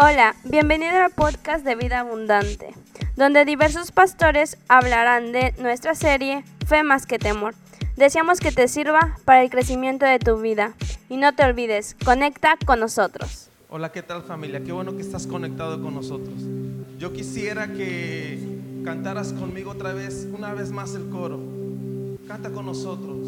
Hola, bienvenido al podcast de Vida Abundante, donde diversos pastores hablarán de nuestra serie Fe más que temor. Deseamos que te sirva para el crecimiento de tu vida. Y no te olvides, conecta con nosotros. Hola, ¿qué tal familia? Qué bueno que estás conectado con nosotros. Yo quisiera que cantaras conmigo otra vez, una vez más el coro. Canta con nosotros.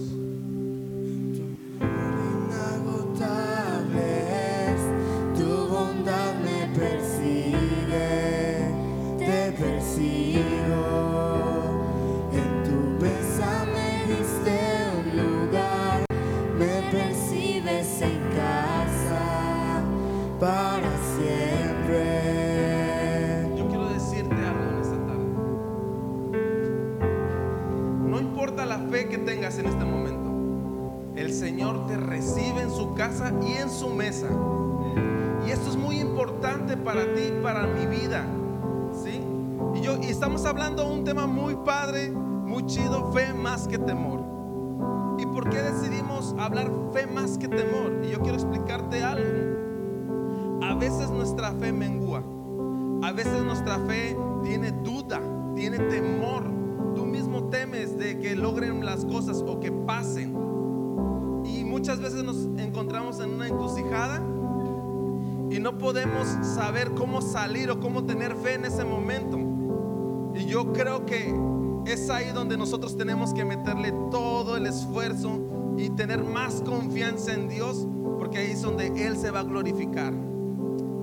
Y en su mesa. Y esto es muy importante para ti, y para mi vida. Y yo estamos hablando de un tema muy padre, muy chido, fe más que temor. ¿Y por qué decidimos hablar fe más que temor? Y yo quiero explicarte algo. A veces nuestra fe mengua. A veces nuestra fe tiene duda, tiene temor. Tú mismo temes de que logren las cosas o que pasen. Y muchas veces nos encontramos en una encrucijada y no podemos saber cómo salir o cómo tener fe en ese momento. Yo creo que es ahí donde nosotros tenemos que meterle todo el esfuerzo y tener más confianza en Dios, porque ahí es donde Él se va a glorificar.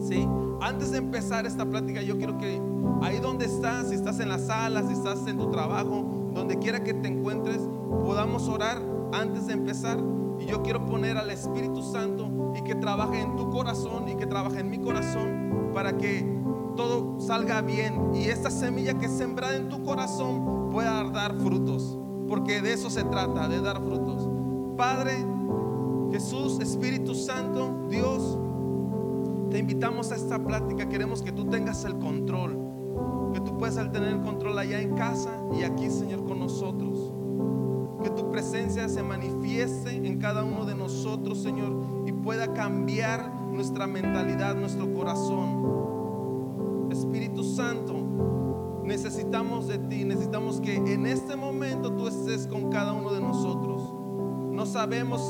¿Sí? Antes de empezar esta plática, yo quiero que ahí donde estás, si estás en la sala, si estás en tu trabajo, donde quiera que te encuentres, podamos orar antes de empezar. Y yo quiero poner al Espíritu Santo y que trabaje en tu corazón y que trabaje en mi corazón para que todo salga bien y esta semilla que es sembrada en tu corazón pueda dar frutos. Porque de eso se trata, de dar frutos. Padre, Jesús, Espíritu Santo, Dios, te invitamos a esta plática. Queremos que tú tengas el control. Que tú puedas tener el control allá en casa y aquí, Señor, con nosotros. Que tu presencia se manifieste en cada uno de nosotros, Señor, y pueda cambiar nuestra mentalidad, nuestro corazón. Espíritu Santo, necesitamos de ti, necesitamos que en este momento tú estés con cada uno de nosotros. No sabemos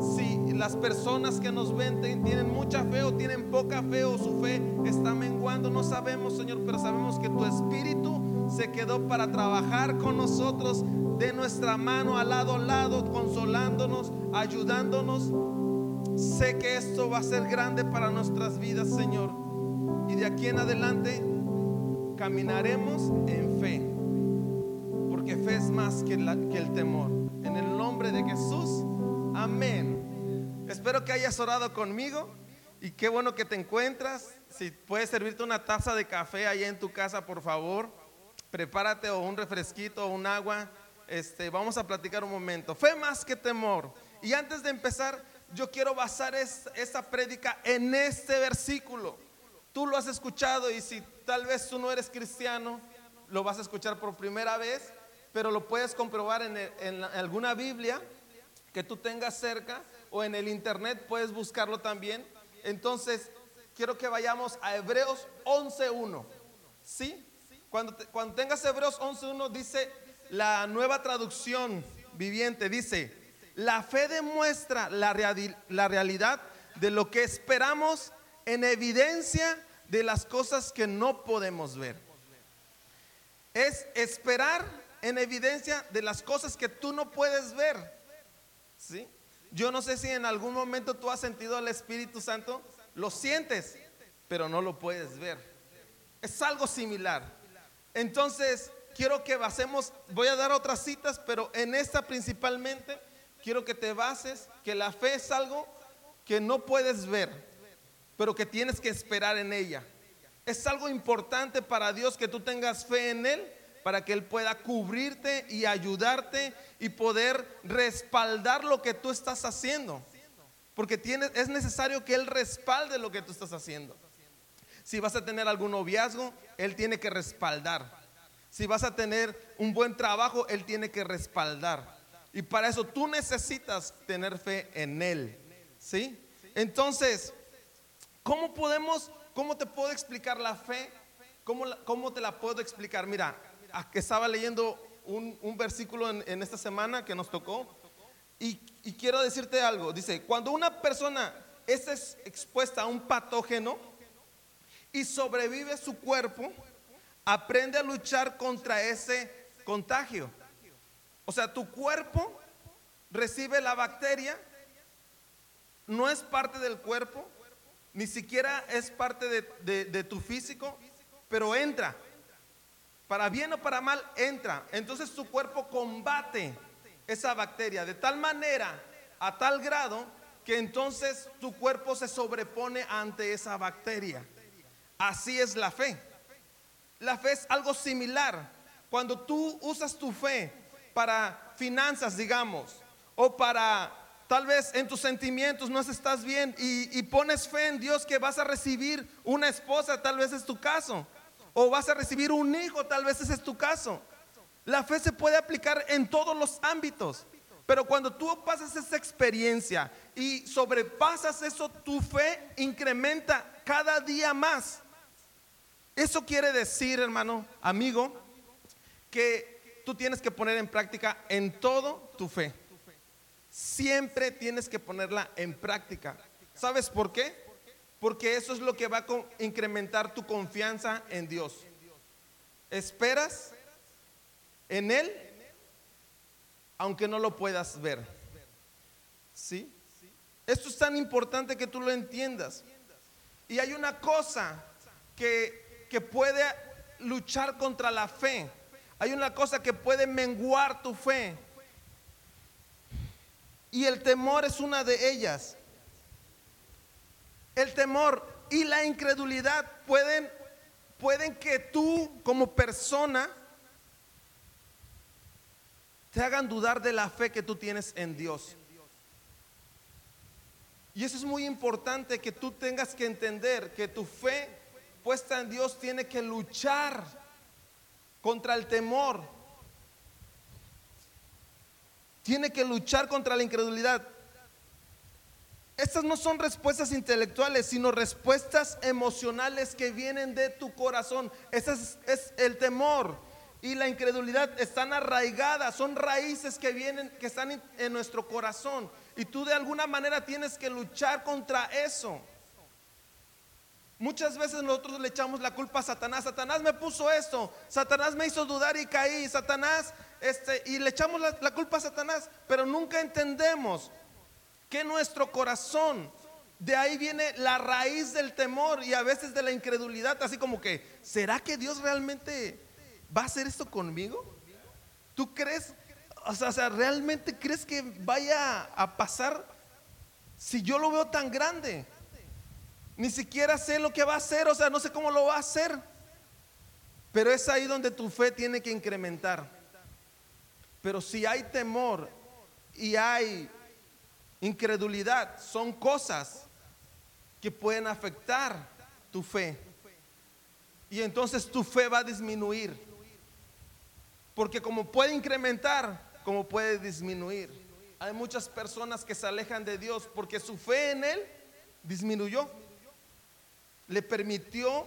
si las personas que nos ven tienen mucha fe o tienen poca fe o su fe está menguando, no sabemos, Señor, pero sabemos que tu espíritu se quedó para trabajar con nosotros de nuestra mano, al lado a lado, consolándonos, ayudándonos. Sé que esto va a ser grande para nuestras vidas, Señor. Y de aquí en adelante caminaremos en fe. Porque fe es más que, el temor. En el nombre de Jesús, amén. Espero que hayas orado conmigo y qué bueno que te encuentras. Si puedes servirte una taza de café ahí en tu casa, por favor, prepárate o un refresquito o un agua. Este, vamos a platicar un momento. Fe más que temor. Y antes de empezar, yo quiero basar es- esta prédica en este versículo. Tú lo has escuchado y si tal vez tú no eres cristiano, lo vas a escuchar por primera vez, pero lo puedes comprobar en, alguna Biblia que tú tengas cerca o en el internet puedes buscarlo también. Entonces, quiero que vayamos a Hebreos 11.1. ¿Sí? Cuando, te- cuando tengas Hebreos 11.1 dice la nueva traducción viviente, dice, la fe demuestra la, la realidad de lo que esperamos en evidencia de las cosas que no podemos ver. Es esperar en evidencia de las cosas que tú no puedes ver. ¿Sí? Yo no sé si en algún momento tú has sentido al Espíritu Santo, lo sientes, pero no lo puedes ver. Es algo similar. Entonces, quiero que basemos, voy a dar otras citas, pero en esta principalmente quiero que te bases que la fe es algo que no puedes ver, pero que tienes que esperar en ella. Es algo importante para Dios que tú tengas fe en Él para que Él pueda cubrirte y ayudarte y poder respaldar lo que tú estás haciendo. Porque tiene, es necesario que Él respalde lo que tú estás haciendo. Si vas a tener algún noviazgo, Él tiene que respaldar. Si vas a tener un buen trabajo, Él tiene que respaldar. Y para eso tú necesitas tener fe en Él. ¿Sí? Entonces, ¿Cómo podemos, cómo te puedo explicar la fe? ¿Cómo, cómo te la puedo explicar? Mira, estaba leyendo un, un versículo en, en esta semana que nos tocó y, y quiero decirte algo. Dice, cuando una persona es ex- expuesta a un patógeno y sobrevive su cuerpo, aprende a luchar contra ese contagio. O sea, tu cuerpo recibe la bacteria, no es parte del cuerpo, ni siquiera es parte de, de- tu físico, pero entra. Para bien o para mal, entra. Entonces tu cuerpo combate esa bacteria de tal manera, a tal grado, que entonces tu cuerpo se sobrepone ante esa bacteria. Así es la fe. La fe es algo similar. Cuando tú usas tu fe para finanzas, digamos, o para tal vez en tus sentimientos no estás bien y, pones fe en Dios que vas a recibir una esposa, tal vez es tu caso, o vas a recibir un hijo, tal vez ese es tu caso. La fe se puede aplicar en todos los ámbitos, pero cuando tú pasas esa experiencia y sobrepasas eso, tu fe incrementa cada día más. Eso quiere decir, hermano, amigo, que tú tienes que poner en práctica en todo tu fe. Siempre tienes que ponerla en práctica. ¿Sabes por qué? Porque eso es lo que va a incrementar tu confianza en Dios. Esperas en Él, aunque no lo puedas ver. ¿Sí? Esto es tan importante que tú lo entiendas. Y hay una cosa que, que puede luchar contra la fe. Hay una cosa que puede menguar tu fe. Y el temor es una de ellas. El temor y la incredulidad pueden, pueden que tú como persona te hagan dudar de la fe que tú tienes en Dios. Y eso es muy importante que tú tengas que entender que tu fe puesta en Dios tiene que luchar contra el temor. Tiene que luchar contra la incredulidad. Estas no son respuestas intelectuales, sino respuestas emocionales que vienen de tu corazón. Ese es, es el temor y la incredulidad están arraigadas, son raíces que vienen, que están en, en nuestro corazón. Y tú de alguna manera tienes que luchar contra eso. Muchas veces nosotros le echamos la culpa a Satanás. Satanás me puso esto. Satanás me hizo dudar y caí. Satanás, este, y le echamos la, la culpa a Satanás. Pero nunca entendemos que nuestro corazón, de ahí viene la raíz del temor y a veces de la incredulidad. Así como que, ¿será que Dios realmente va a hacer esto conmigo? ¿Tú crees? O sea, o sea, ¿realmente crees que vaya a pasar si yo lo veo tan grande? Ni siquiera sé lo que va a hacer, o sea, no sé cómo lo va a hacer. Pero es ahí donde tu fe tiene que incrementar. Pero si hay temor y hay incredulidad, son cosas que pueden afectar tu fe. Y entonces tu fe va a disminuir. Porque como puede incrementar, como puede disminuir. Hay muchas personas que se alejan de Dios porque su fe en Él disminuyó. Le permitió,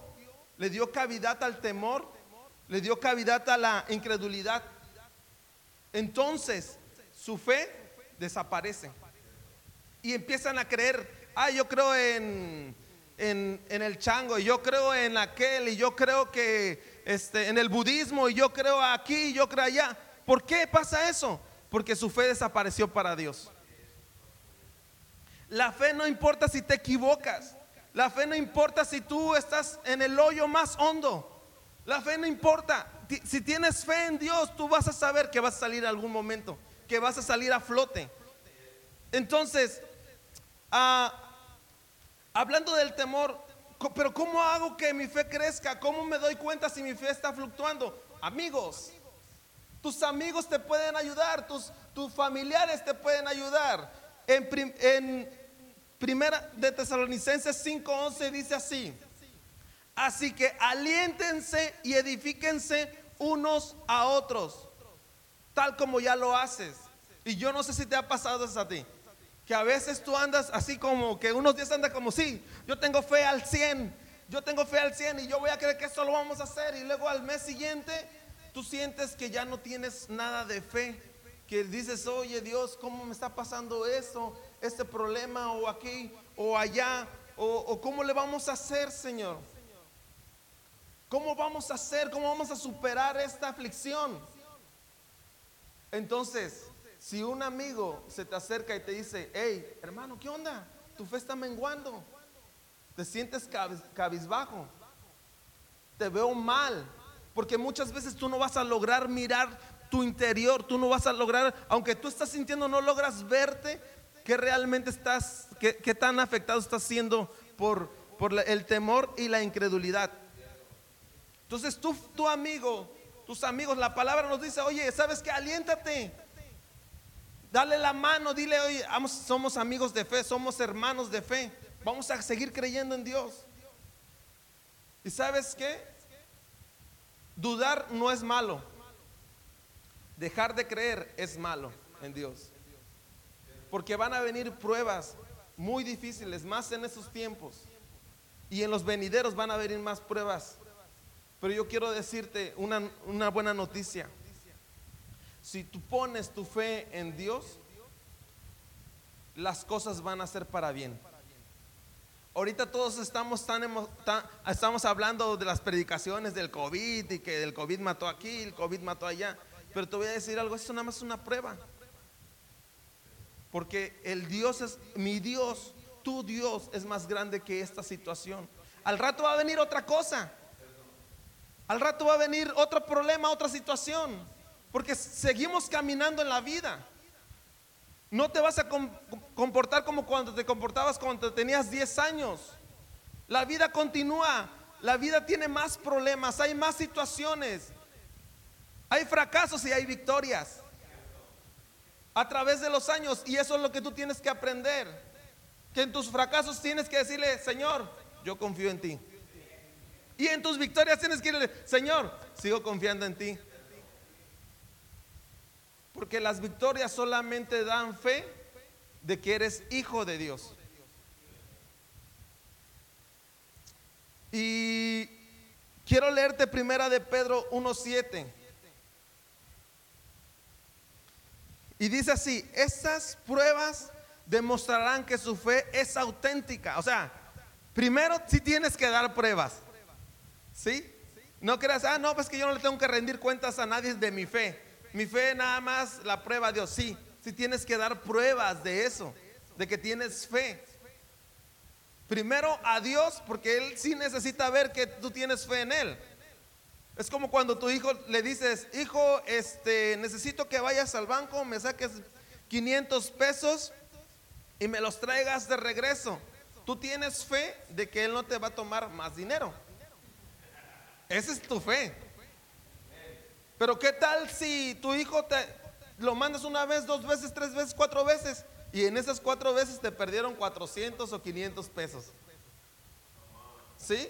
le dio cavidad al temor, le dio cavidad a la incredulidad. Entonces su fe desaparece. Y empiezan a creer, ah, yo creo en, en, el chango, y yo creo en aquel, y yo creo que este, en el budismo, y yo creo aquí, y yo creo allá. ¿Por qué pasa eso? Porque su fe desapareció para Dios. La fe no importa si te equivocas. La fe no importa si tú estás en el hoyo más hondo. La fe no importa. Si tienes fe en Dios, tú vas a saber que vas a salir algún momento, que vas a salir a flote. Entonces, ah, hablando del temor, pero ¿cómo hago que mi fe crezca? ¿Cómo me doy cuenta si mi fe está fluctuando? Amigos, tus amigos te pueden ayudar, tus, familiares te pueden ayudar. En, en primera de Tesalonicenses 5:11 dice así: Así que aliéntense y edifíquense unos a otros, tal como ya lo haces. Y yo no sé si te ha pasado eso a ti, Que a veces tú andas así como que unos días anda como sí, yo tengo fe al 100, yo tengo fe al 100 y yo voy a creer que esto lo vamos a hacer y luego al mes siguiente tú sientes que ya no tienes nada de fe, que dices, oye Dios, ¿cómo me está pasando esto, este problema o aquí o allá? O cómo le vamos a hacer, Señor? ¿Cómo vamos a hacer? ¿Cómo vamos a superar esta aflicción? Entonces, si un amigo se te acerca y te dice, hey, hermano, ¿qué onda? Tu fe está menguando. Te sientes cabiz- cabizbajo. Te veo mal. Porque muchas veces tú no vas a lograr mirar tu interior. Tú no vas a lograr, aunque tú estás sintiendo, no logras verte que realmente estás, que tan afectado estás siendo por, por el temor y la incredulidad. Entonces tú, tu amigo, tus amigos, la palabra nos dice, oye, ¿sabes qué? Aliéntate. Dale la mano, dile, oye, somos amigos de fe, somos hermanos de fe. Vamos a seguir creyendo en Dios. ¿Y sabes qué? Dudar no es malo. Dejar de creer es malo en Dios. Porque van a venir pruebas muy difíciles, más en esos tiempos. Y en los venideros van a venir más pruebas. Pero yo quiero decirte una, una buena noticia. Si tú pones tu fe en Dios, las cosas van a ser para bien. Ahorita todos estamos tan, emo- estamos hablando de las predicaciones del COVID y que el COVID mató aquí, el COVID mató allá. Pero te voy a decir algo, eso nada más es una prueba. Porque el Dios es, mi Dios, tu Dios es más grande que esta situación. Al rato va a venir otra cosa. Al rato va a venir otro problema, otra situación. Porque seguimos caminando en la vida. No te vas a com- comportar como cuando te comportabas cuando tenías 10 años. La vida continúa. La vida tiene más problemas, hay más situaciones. Hay fracasos y hay victorias. A través de los años. Y eso es lo que tú tienes que aprender. Que en tus fracasos tienes que decirle, Señor, yo confío en ti. Y en tus victorias tienes que decirle, Señor, sigo confiando en ti. Porque las victorias solamente dan fe de que eres hijo de Dios. Y quiero leerte primera de Pedro 1.7. Y dice así, estas pruebas demostrarán que su fe es auténtica. O sea, primero sí tienes que dar pruebas. ¿Sí? No creas, ah, no, pues que yo no le tengo que rendir cuentas a nadie de mi fe. Mi fe nada más la prueba a Dios. Sí, sí tienes que dar pruebas de eso, de que tienes fe. Primero a Dios, porque Él sí necesita ver que tú tienes fe en Él. Es como cuando tu hijo le dices, hijo, este, necesito que vayas al banco, me saques 500 pesos y me los traigas de regreso. Tú tienes fe de que Él no te va a tomar más dinero. Esa es tu fe. Pero ¿qué tal si tu hijo te lo mandas una vez, dos veces, tres veces, cuatro veces y en esas cuatro veces te perdieron 400 o 500 pesos? ¿Sí?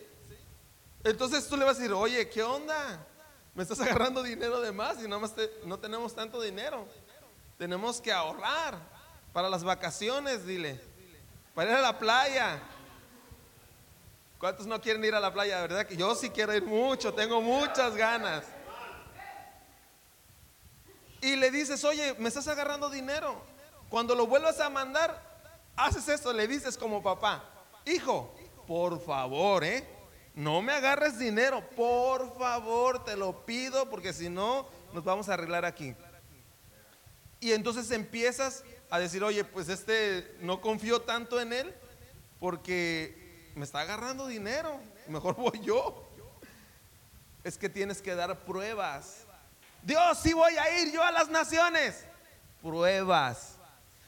Entonces tú le vas a decir, oye, ¿qué onda? Me estás agarrando dinero de más y nada más te- no tenemos tanto dinero. Tenemos que ahorrar para las vacaciones, dile. Para ir a la playa. ¿Cuántos no quieren ir a la playa? ¿Verdad que yo sí quiero ir mucho? Tengo muchas ganas. Y le dices, oye, me estás agarrando dinero. Cuando lo vuelvas a mandar, haces esto, le dices como papá, hijo, por favor, ¿eh? No me agarres dinero, por favor, te lo pido, porque si no, nos vamos a arreglar aquí. Y entonces empiezas a decir, oye, pues este no confío tanto en él, porque me está agarrando dinero, mejor voy yo. Es que tienes que dar pruebas. Dios, sí voy a ir yo a las naciones. Pruebas.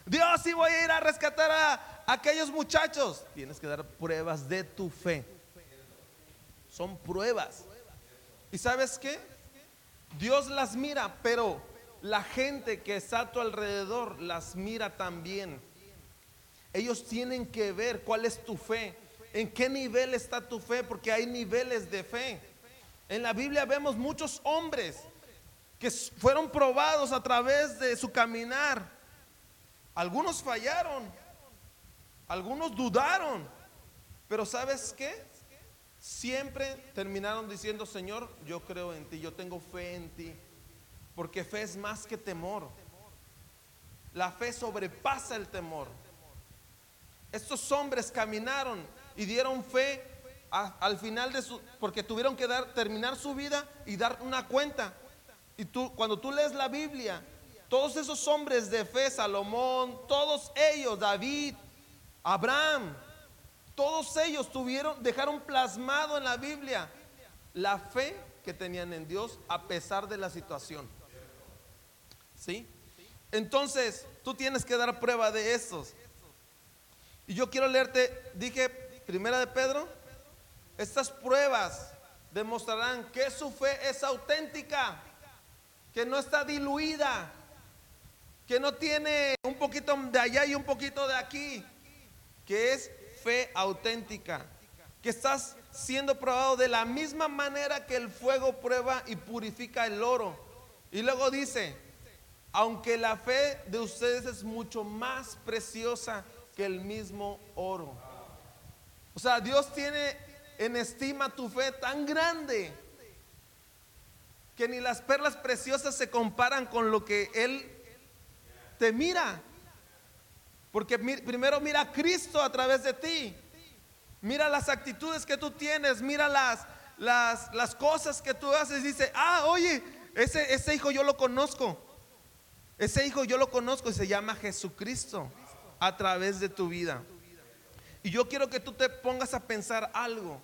Dios, sí voy a ir a rescatar a aquellos muchachos. Tienes que dar pruebas de tu fe. Son pruebas. ¿Y sabes qué? Dios las mira, pero la gente que está a tu alrededor las mira también. Ellos tienen que ver cuál es tu fe, en qué nivel está tu fe, porque hay niveles de fe. En la Biblia vemos muchos hombres que fueron probados a través de su caminar. Algunos fallaron, Algunos dudaron, pero ¿sabes qué? Siempre terminaron diciendo, Señor, yo creo en ti, yo tengo fe en ti, porque fe es más que temor. La fe sobrepasa el temor. Estos hombres caminaron y dieron fe al final de su, porque tuvieron que dar, terminar su vida y dar una cuenta. Y tú, cuando tú lees la Biblia, todos esos hombres de fe, Salomón, todos ellos, David, Abraham, todos ellos tuvieron, dejaron plasmado en la Biblia la fe que tenían en Dios a pesar de la situación. ¿Sí? Entonces, tú tienes que dar prueba de esos. Y yo quiero leerte, dije, primera de Pedro, estas pruebas demostrarán que su fe es auténtica, que no está diluida, que no tiene un poquito de allá y un poquito de aquí, que es fe auténtica, que estás siendo probado de la misma manera que el fuego prueba y purifica el oro. Y luego dice, aunque la fe de ustedes es mucho más preciosa que el mismo oro. O sea, Dios tiene en estima tu fe tan grande que ni las perlas preciosas se comparan con lo que Él te mira. Porque primero mira a Cristo a través de ti. Mira las actitudes que tú tienes, mira las, las, las cosas que tú haces. Dice, ah, oye, ese, ese hijo yo lo conozco. Ese hijo yo lo conozco y se llama Jesucristo a través de tu vida. Y yo quiero que tú te pongas a pensar algo.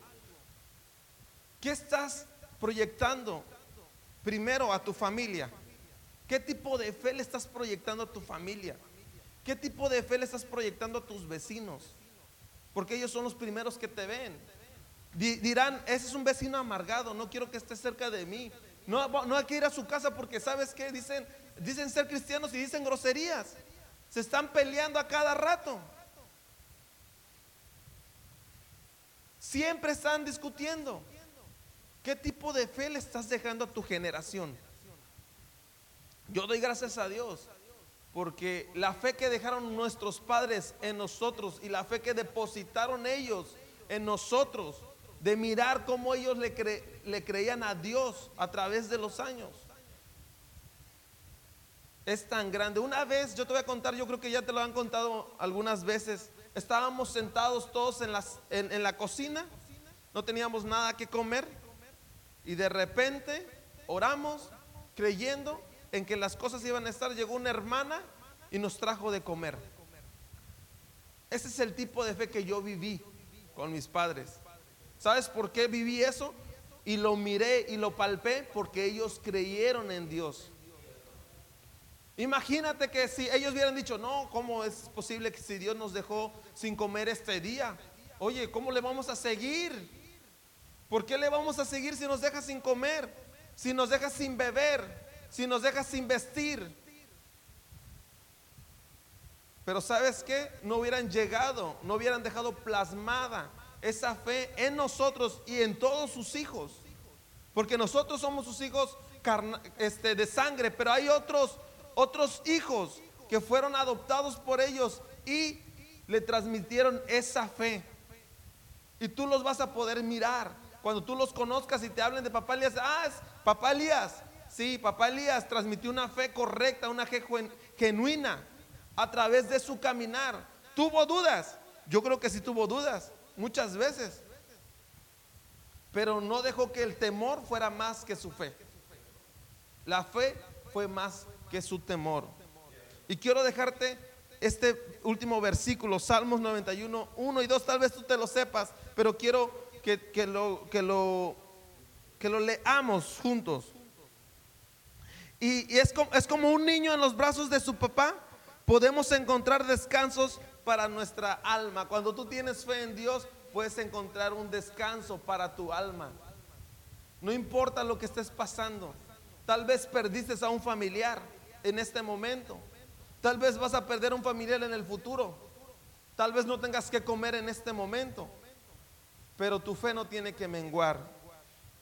¿Qué estás proyectando primero a tu familia? ¿Qué tipo de fe le estás proyectando a tu familia? ¿Qué tipo de fe le estás proyectando a tus vecinos? Porque ellos son los primeros que te ven. Di- dirán, ese es un vecino amargado, no quiero que esté cerca de mí. No, no hay que ir a su casa porque sabes que dicen, dicen ser cristianos y dicen groserías. Se están peleando a cada rato. Siempre están discutiendo. ¿Qué tipo de fe le estás dejando a tu generación? Yo doy gracias a Dios porque la fe que dejaron nuestros padres en nosotros y la fe que depositaron ellos en nosotros, de mirar cómo ellos le, cre- le creían a Dios a través de los años, es tan grande. Una vez, yo te voy a contar, yo creo que ya te lo han contado algunas veces, estábamos sentados todos en, las, en, en la cocina, no teníamos nada que comer y de repente oramos creyendo en que las cosas iban a estar. Llegó una hermana y nos trajo de comer. Ese es el tipo de fe que yo viví con mis padres. ¿Sabes por qué viví eso? Y lo miré y lo palpé porque ellos creyeron en Dios. Imagínate que si ellos hubieran dicho, no, ¿cómo es posible que si Dios nos dejó sin comer este día? Oye, ¿cómo le vamos a seguir? ¿Por qué le vamos a seguir si nos deja sin comer? Si nos deja sin beber? Si nos deja sin vestir? Pero ¿sabes qué? No hubieran llegado, no hubieran dejado plasmada esa fe en nosotros y en todos sus hijos. Porque nosotros somos sus hijos este, de sangre, pero hay otros, otros hijos que fueron adoptados por ellos y le transmitieron esa fe. Y tú los vas a poder mirar. Cuando tú los conozcas y te hablen de papá Elías, ah, papá Elías. Sí, papá Elías transmitió una fe correcta, una fe gen- genuina a través de su caminar. ¿Tuvo dudas? Yo creo que sí tuvo dudas, muchas veces. Pero no dejó que el temor fuera más que su fe. La fe fue más que su temor. Y quiero dejarte este último versículo, Salmos 91, 1 y 2. Tal vez tú te lo sepas, pero quiero que, que lo, que, lo, que lo leamos juntos. Y, y es, como, es como un niño en los brazos de su papá. Podemos encontrar descansos para nuestra alma. Cuando tú tienes fe en Dios, puedes encontrar un descanso para tu alma. No importa lo que estés pasando. Tal vez perdiste a un familiar en este momento. Tal vez vas a perder un familiar en el futuro. Tal vez no tengas que comer en este momento. Pero tu fe no tiene que menguar.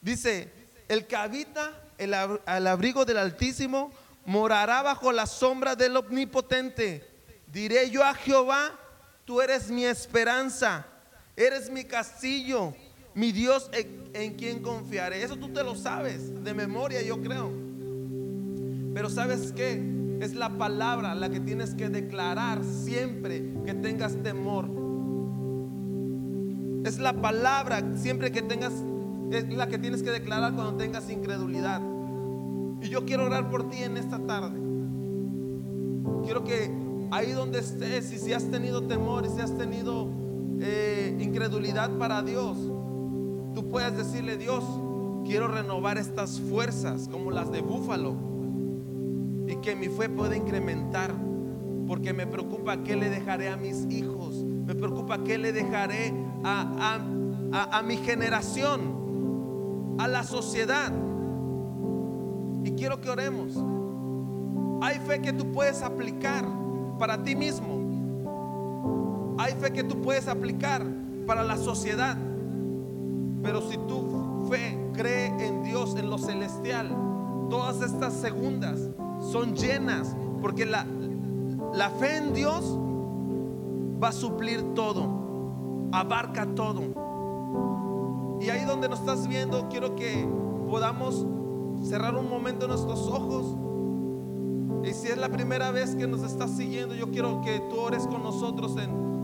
Dice, el que habita el al abrigo del Altísimo morará bajo la sombra del Omnipotente. Diré yo a Jehová, Tú eres mi esperanza, eres mi castillo, mi Dios en, en quien confiaré. Eso tú te lo sabes de memoria, yo creo. Pero sabes qué? Es la palabra la que tienes que declarar siempre que tengas temor. Es la palabra siempre que tengas, es la que tienes que declarar cuando tengas incredulidad. Y yo quiero orar por ti en esta tarde. Quiero que ahí donde estés, y si has tenido temor y si has tenido eh, incredulidad para Dios, tú puedas decirle, Dios, quiero renovar estas fuerzas como las de búfalo y que mi fe pueda incrementar, porque me preocupa qué le dejaré a mis hijos, me preocupa qué le dejaré a, a, a, a mi generación, a la sociedad. Y quiero que oremos. Hay fe que tú puedes aplicar para ti mismo. Hay fe que tú puedes aplicar para la sociedad. Pero si tu fe cree en Dios, en lo celestial, todas estas segundas son llenas. Porque la, la fe en Dios va a suplir todo, abarca todo. Y ahí donde nos estás viendo, quiero que podamos cerrar un momento nuestros ojos. Y si es la primera vez que nos estás siguiendo, yo quiero que tú ores con nosotros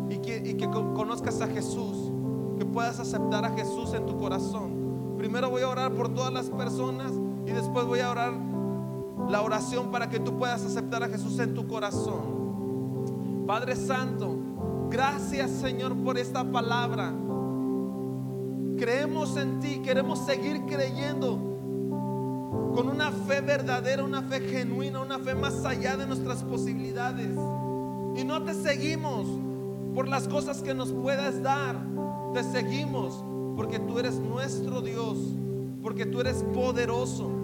y que conozcas a Jesús, que puedas aceptar a Jesús en tu corazón. Primero voy a orar por todas las personas y después voy a orar la oración para que tú puedas aceptar a Jesús en tu corazón. Padre Santo, gracias Señor por esta palabra. Creemos en ti, queremos seguir creyendo con una fe verdadera, una fe genuina, una fe más allá de nuestras posibilidades. Y no te seguimos por las cosas que nos puedas dar, te seguimos porque tú eres nuestro Dios, porque tú eres poderoso.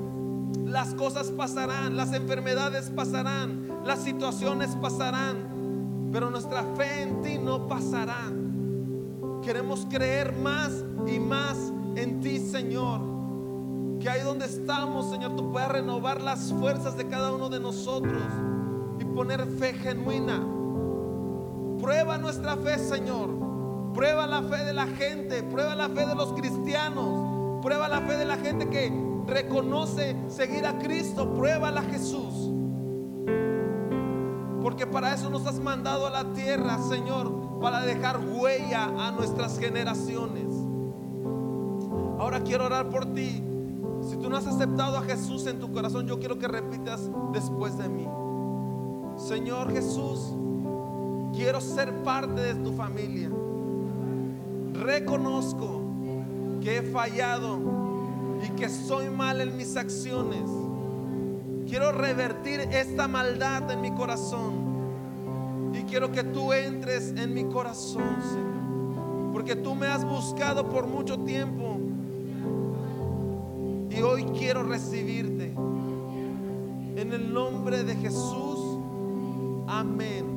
Las cosas pasarán, las enfermedades pasarán, las situaciones pasarán, pero nuestra fe en ti no pasará. Queremos creer más y más en ti, Señor. Que ahí donde estamos, Señor, tú puedas renovar las fuerzas de cada uno de nosotros y poner fe genuina. Prueba nuestra fe, Señor. Prueba la fe de la gente, prueba la fe de los cristianos, prueba la fe de la gente que reconoce seguir a Cristo, pruébala Jesús. Porque para eso nos has mandado a la tierra, Señor, para dejar huella a nuestras generaciones. Ahora quiero orar por ti. Si tú no has aceptado a Jesús en tu corazón, yo quiero que repitas después de mí. Señor Jesús, quiero ser parte de tu familia. Reconozco que he fallado y que soy mal en mis acciones. Quiero revertir esta maldad en mi corazón. Y quiero que tú entres en mi corazón, Señor. Porque tú me has buscado por mucho tiempo. Y hoy quiero recibirte. En el nombre de Jesús. Amén.